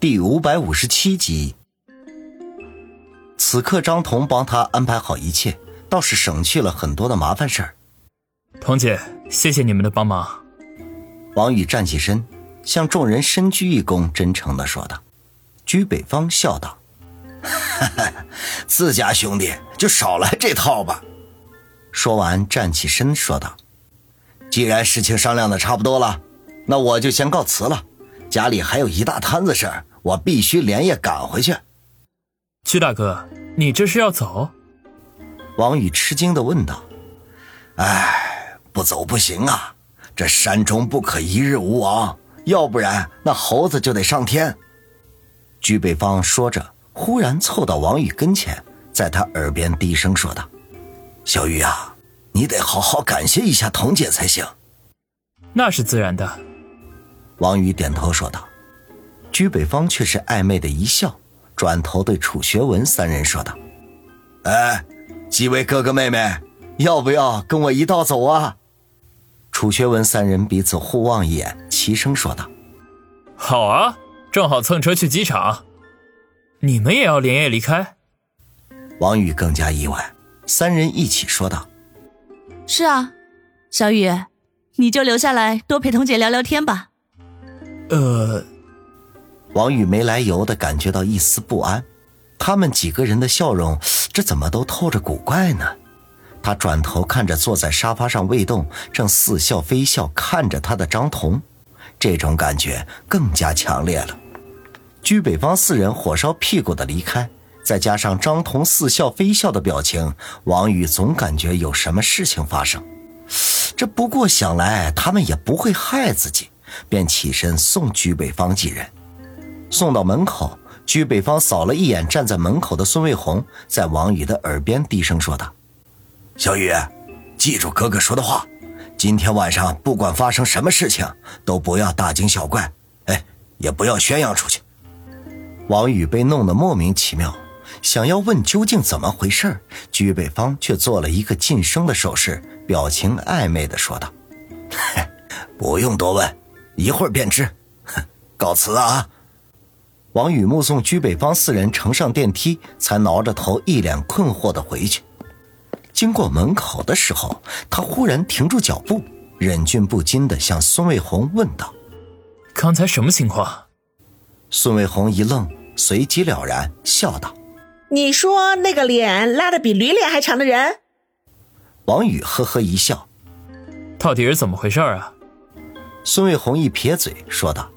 第五百五十七集。此刻张彤帮他安排好一切，倒是省去了很多的麻烦事儿。彤姐，谢谢你们的帮忙。王宇站起身，向众人深鞠一躬，真诚的说道。居北方笑道：“自家兄弟就少来这套吧。”说完站起身说道：“既然事情商量的差不多了，那我就先告辞了。家里还有一大摊子事儿。”我必须连夜赶回去。屈大哥，你这是要走？王宇吃惊的问道。哎，不走不行啊！这山中不可一日无王，要不然那猴子就得上天。居北方说着，忽然凑到王宇跟前，在他耳边低声说道：“小玉啊，你得好好感谢一下童姐才行。”那是自然的。王宇点头说道。居北方却是暧昧的一笑，转头对楚学文三人说道：“哎，几位哥哥妹妹，要不要跟我一道走啊？”楚学文三人彼此互望一眼，齐声说道：“好啊，正好蹭车去机场。你们也要连夜离开？”王宇更加意外，三人一起说道：“是啊，小雨，你就留下来多陪彤姐聊聊天吧。”呃。王宇没来由的感觉到一丝不安，他们几个人的笑容，这怎么都透着古怪呢？他转头看着坐在沙发上未动、正似笑非笑看着他的张彤，这种感觉更加强烈了。居北方四人火烧屁股的离开，再加上张彤似笑非笑的表情，王宇总感觉有什么事情发生。这不过想来他们也不会害自己，便起身送居北方几人。送到门口，居北方扫了一眼站在门口的孙卫红，在王宇的耳边低声说道：“小雨，记住哥哥说的话，今天晚上不管发生什么事情，都不要大惊小怪，哎，也不要宣扬出去。”王宇被弄得莫名其妙，想要问究竟怎么回事，居北方却做了一个噤声的手势，表情暧昧的说道：“不用多问，一会儿便知。告辞啊。”王宇目送居北方四人乘上电梯，才挠着头，一脸困惑的回去。经过门口的时候，他忽然停住脚步，忍俊不禁的向孙卫红问道：“刚才什么情况？”孙卫红一愣，随即了然，笑道：“你说那个脸拉的比驴脸还长的人？”王宇呵呵一笑：“到底是怎么回事啊？”孙卫红一撇嘴，说道。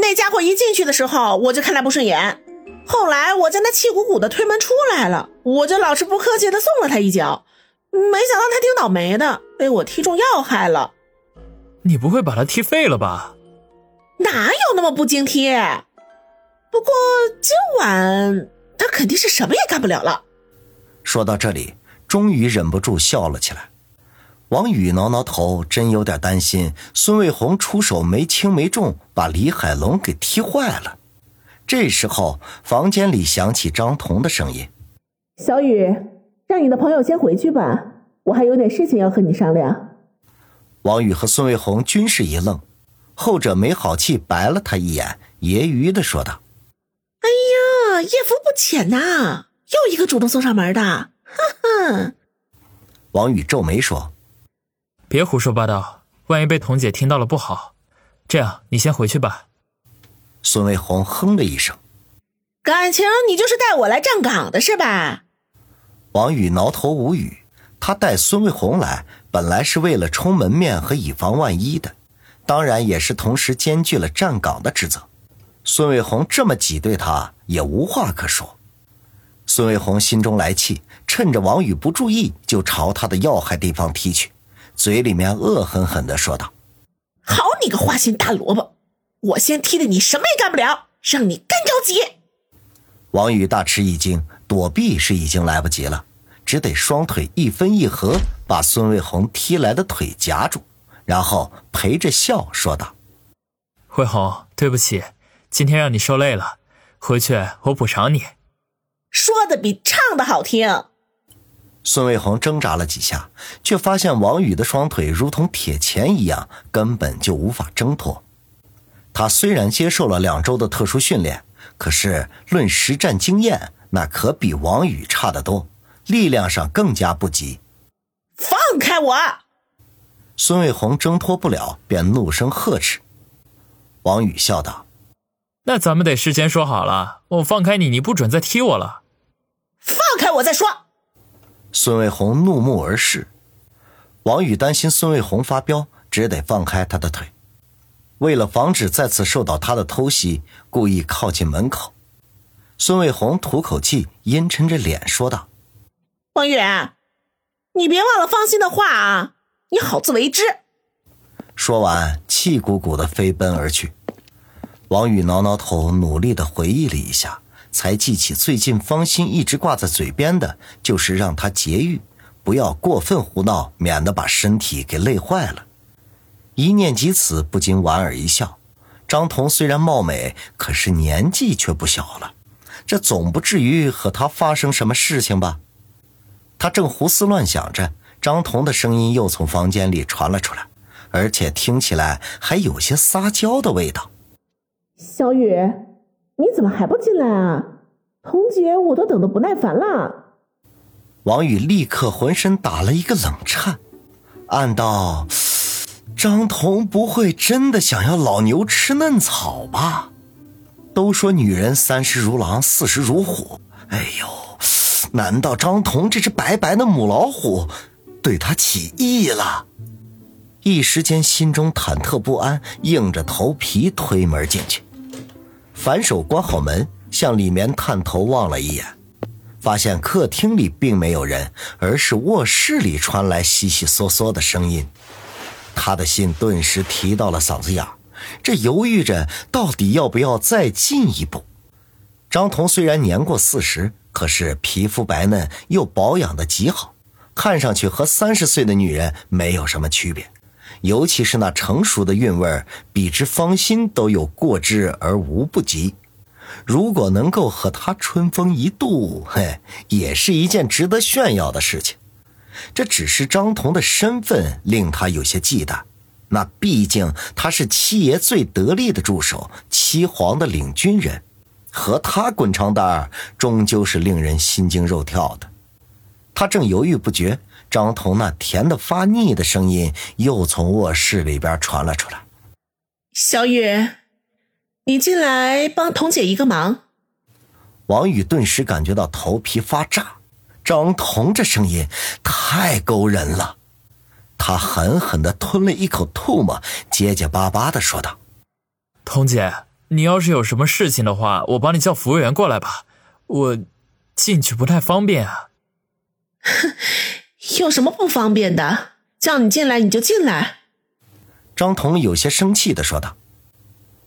那家伙一进去的时候，我就看他不顺眼。后来我在那气鼓鼓的推门出来了，我就老是不客气的送了他一脚。没想到他挺倒霉的，被我踢中要害了。你不会把他踢废了吧？哪有那么不经踢？不过今晚他肯定是什么也干不了了。说到这里，终于忍不住笑了起来。王宇挠挠头，真有点担心孙卫红出手没轻没重，把李海龙给踢坏了。这时候，房间里响起张彤的声音：“小雨，让你的朋友先回去吧，我还有点事情要和你商量。”王宇和孙卫红均是一愣，后者没好气白了他一眼，揶揄的说道：“哎呀，艳福不浅呐，又一个主动送上门的，哈哈。”王宇皱眉说。别胡说八道，万一被童姐听到了不好。这样，你先回去吧。孙卫红哼了一声：“感情你就是带我来站岗的是吧？”王宇挠头无语。他带孙卫红来，本来是为了充门面和以防万一的，当然也是同时兼具了站岗的职责。孙卫红这么挤兑他，也无话可说。孙卫红心中来气，趁着王宇不注意，就朝他的要害地方踢去。嘴里面恶狠狠的说道：“好你个花心大萝卜，我先踢的你什么也干不了，让你干着急。”王宇大吃一惊，躲避是已经来不及了，只得双腿一分一合，把孙卫红踢来的腿夹住，然后陪着笑说道：“卫红，对不起，今天让你受累了，回去我补偿你。”说的比唱的好听。孙卫红挣扎了几下，却发现王宇的双腿如同铁钳一样，根本就无法挣脱。他虽然接受了两周的特殊训练，可是论实战经验，那可比王宇差得多，力量上更加不及。放开我！孙卫红挣脱不了，便怒声呵斥。王宇笑道：“那咱们得事先说好了，我放开你，你不准再踢我了。放开我再说。”孙卫红怒目而视。王宇担心孙卫红发飙，只得放开他的腿。为了防止再次受到他的偷袭，故意靠近门口。孙卫红吐口气，阴沉着脸说道：“王宇，你别忘了芳心的话啊。”你好自为之。说完，气鼓鼓的飞奔而去。王宇挠挠头，努力的回忆了一下，才记起最近方心一直挂在嘴边的，就是让他节育，不要过分胡闹，免得把身体给累坏了。一念及此，不禁莞尔一笑。张彤虽然貌美，可是年纪却不小了，这总不至于和他发生什么事情吧？他正胡思乱想着。张彤的声音又从房间里传了出来，而且听起来还有些撒娇的味道。小雨，你怎么还不进来啊？彤姐，我都等得不耐烦了。王宇立刻浑身打了一个冷颤，暗道：张彤不会真的想要老牛吃嫩草吧？都说女人三十如狼，四十如虎。哎呦，难道张彤这只白白的母老虎？对他起意了，一时间心中忐忑不安，硬着头皮推门进去，反手关好门，向里面探头望了一眼，发现客厅里并没有人，而是卧室里传来悉悉嗦嗦的声音，他的心顿时提到了嗓子眼这犹豫着到底要不要再进一步。张彤虽然年过四十，可是皮肤白嫩，又保养的极好。看上去和三十岁的女人没有什么区别，尤其是那成熟的韵味比之芳心都有过之而无不及。如果能够和她春风一度，嘿，也是一件值得炫耀的事情。这只是张彤的身份令他有些忌惮，那毕竟他是七爷最得力的助手，七皇的领军人，和他滚床单终究是令人心惊肉跳的。他正犹豫不决，张彤那甜的发腻的声音又从卧室里边传了出来：“小雨，你进来帮彤姐一个忙。”王宇顿时感觉到头皮发炸，张彤这声音太勾人了。他狠狠的吞了一口唾沫，结结巴巴的说道：“彤姐，你要是有什么事情的话，我帮你叫服务员过来吧，我进去不太方便啊。” 有什么不方便的？叫你进来你就进来。张彤有些生气的说道。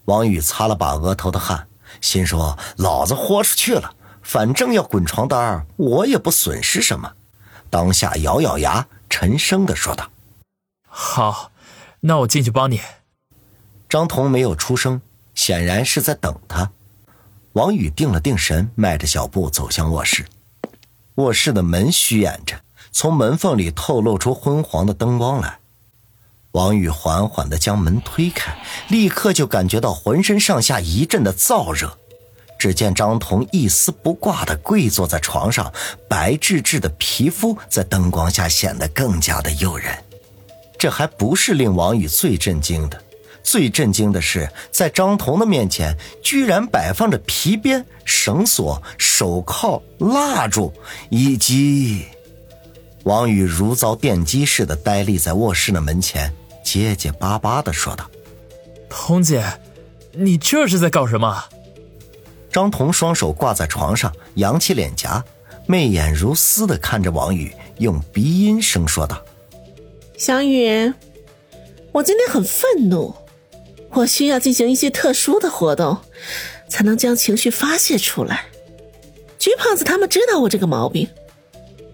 王宇擦了把额头的汗，心说：“老子豁出去了，反正要滚床单，我也不损失什么。”当下咬咬牙，沉声的说道：“好，那我进去帮你。”张彤没有出声，显然是在等他。王宇定了定神，迈着小步走向卧室。卧室的门虚掩着，从门缝里透露出昏黄的灯光来。王宇缓缓地将门推开，立刻就感觉到浑身上下一阵的燥热。只见张彤一丝不挂地跪坐在床上，白质质的皮肤在灯光下显得更加的诱人。这还不是令王宇最震惊的。最震惊的是，在张彤的面前，居然摆放着皮鞭、绳索、手铐、蜡烛，以及……王宇如遭电击似的呆立在卧室的门前，结结巴巴的说道：“彤姐，你这是在搞什么？”张彤双手挂在床上，扬起脸颊，媚眼如丝的看着王宇，用鼻音声说道：“小雨，我今天很愤怒。”我需要进行一些特殊的活动，才能将情绪发泄出来。橘胖子他们知道我这个毛病，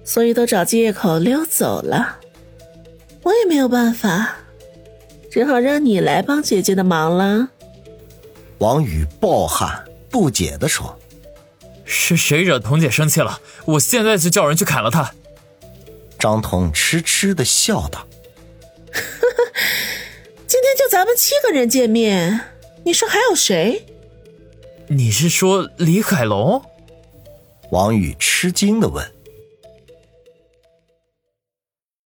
所以都找借口溜走了。我也没有办法，只好让你来帮姐姐的忙了。王宇暴汗不解的说：“是谁惹童姐生气了？我现在就叫人去砍了她。”张彤痴痴的笑道。咱们七个人见面，你说还有谁？你是说李海龙？王宇吃惊的问。